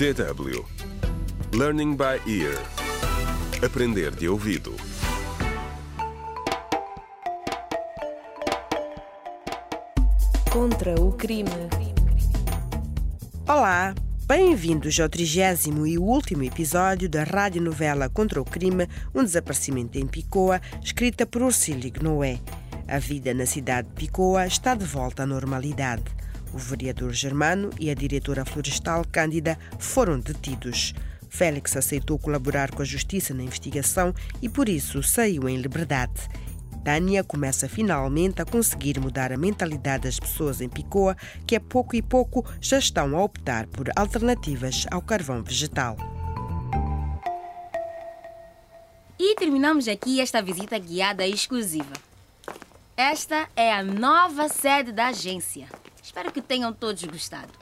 DW Learning by Ear Aprender de ouvido Contra o crime. Olá, bem-vindos ao trigésimo e último episódio da radionovela Contra o Crime, um desaparecimento em Picoa, escrita por Ursílio Noé. A vida na cidade de Picoa está de volta à normalidade. O vereador Germano e a diretora florestal Cândida foram detidos. Félix aceitou colaborar com a justiça na investigação e por isso saiu em liberdade. Tânia começa finalmente a conseguir mudar a mentalidade das pessoas em Picoa, que a pouco e pouco já estão a optar por alternativas ao carvão vegetal. E terminamos aqui esta visita guiada exclusiva. Esta é a nova sede da agência. Espero que tenham todos gostado.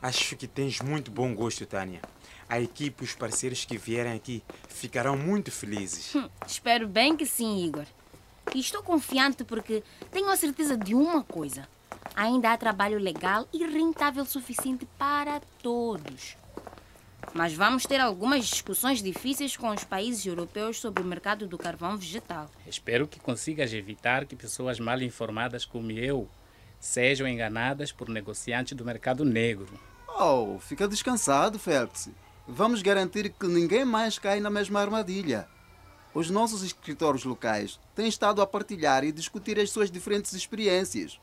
Acho que tens muito bom gosto, Tânia. A equipe e os parceiros que vierem aqui ficarão muito felizes. Hum, espero bem que sim, Igor. E estou confiante porque tenho a certeza de uma coisa: ainda há trabalho legal e rentável suficiente para todos. Mas vamos ter algumas discussões difíceis com os países europeus sobre o mercado do carvão vegetal. Espero que consigas evitar que pessoas mal informadas como eu sejam enganadas por negociantes do mercado negro. Oh, fica descansado, Félix. Vamos garantir que ninguém mais cai na mesma armadilha. Os nossos escritórios locais têm estado a partilhar e discutir as suas diferentes experiências.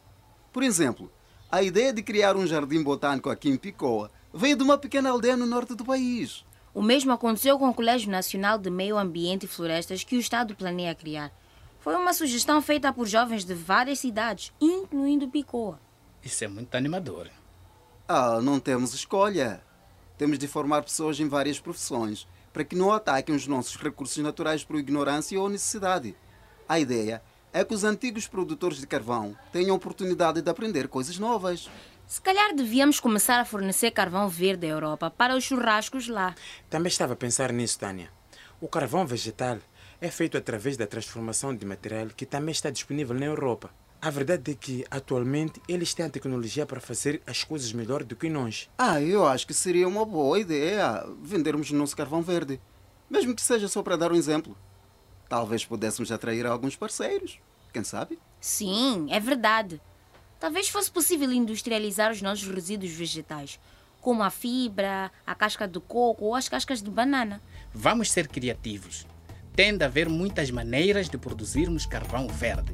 Por exemplo, a ideia de criar um jardim botânico aqui em Picoa veio de uma pequena aldeia no norte do país. O mesmo aconteceu com o Colégio Nacional de Meio Ambiente e Florestas que o Estado planeia criar. Foi uma sugestão feita por jovens de várias cidades, incluindo Picoa. Isso é muito animador. Ah, não temos escolha. Temos de formar pessoas em várias profissões para que não ataquem os nossos recursos naturais por ignorância ou necessidade. A ideia é que os antigos produtores de carvão tenham oportunidade de aprender coisas novas. Se calhar devíamos começar a fornecer carvão verde à Europa para os churrascos lá. Também estava a pensar nisso, Tânia. O carvão vegetal é feito através da transformação de material que também está disponível na Europa. A verdade é que, atualmente, eles têm a tecnologia para fazer as coisas melhor do que nós. Ah, eu acho que seria uma boa ideia vendermos o nosso carvão verde. Mesmo que seja só para dar um exemplo. Talvez pudéssemos atrair alguns parceiros. Quem sabe? Sim, é verdade. Talvez fosse possível industrializar os nossos resíduos vegetais, como a fibra, a casca do coco ou as cascas de banana. Vamos ser criativos. Tem de haver muitas maneiras de produzirmos carvão verde.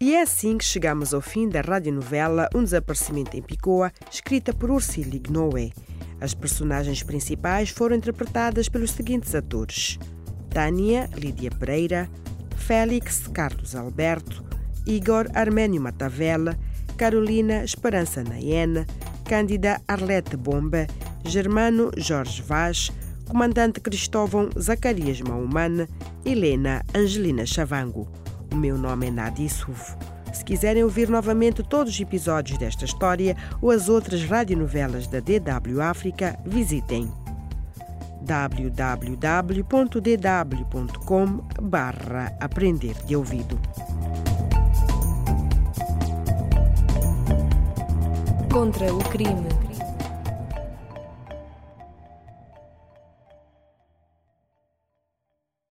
E é assim que chegamos ao fim da radionovela Um Desaparecimento em Picoa, escrita por Ursílio Noé. As personagens principais foram interpretadas pelos seguintes atores: Tânia Lídia Pereira, Félix Carlos Alberto, Igor Armênio Matavela, Carolina Esperança Naena, Cândida Arlete Bomba, Germano Jorge Vaz, Comandante Cristóvão Zacarias Maumana, Helena Angelina Chavango. O meu nome é Nadia Sufo. Se quiserem ouvir novamente todos os episódios desta história ou as outras radionovelas da DW África, visitem www.dw.com barra aprender de ouvido. Contra o crime.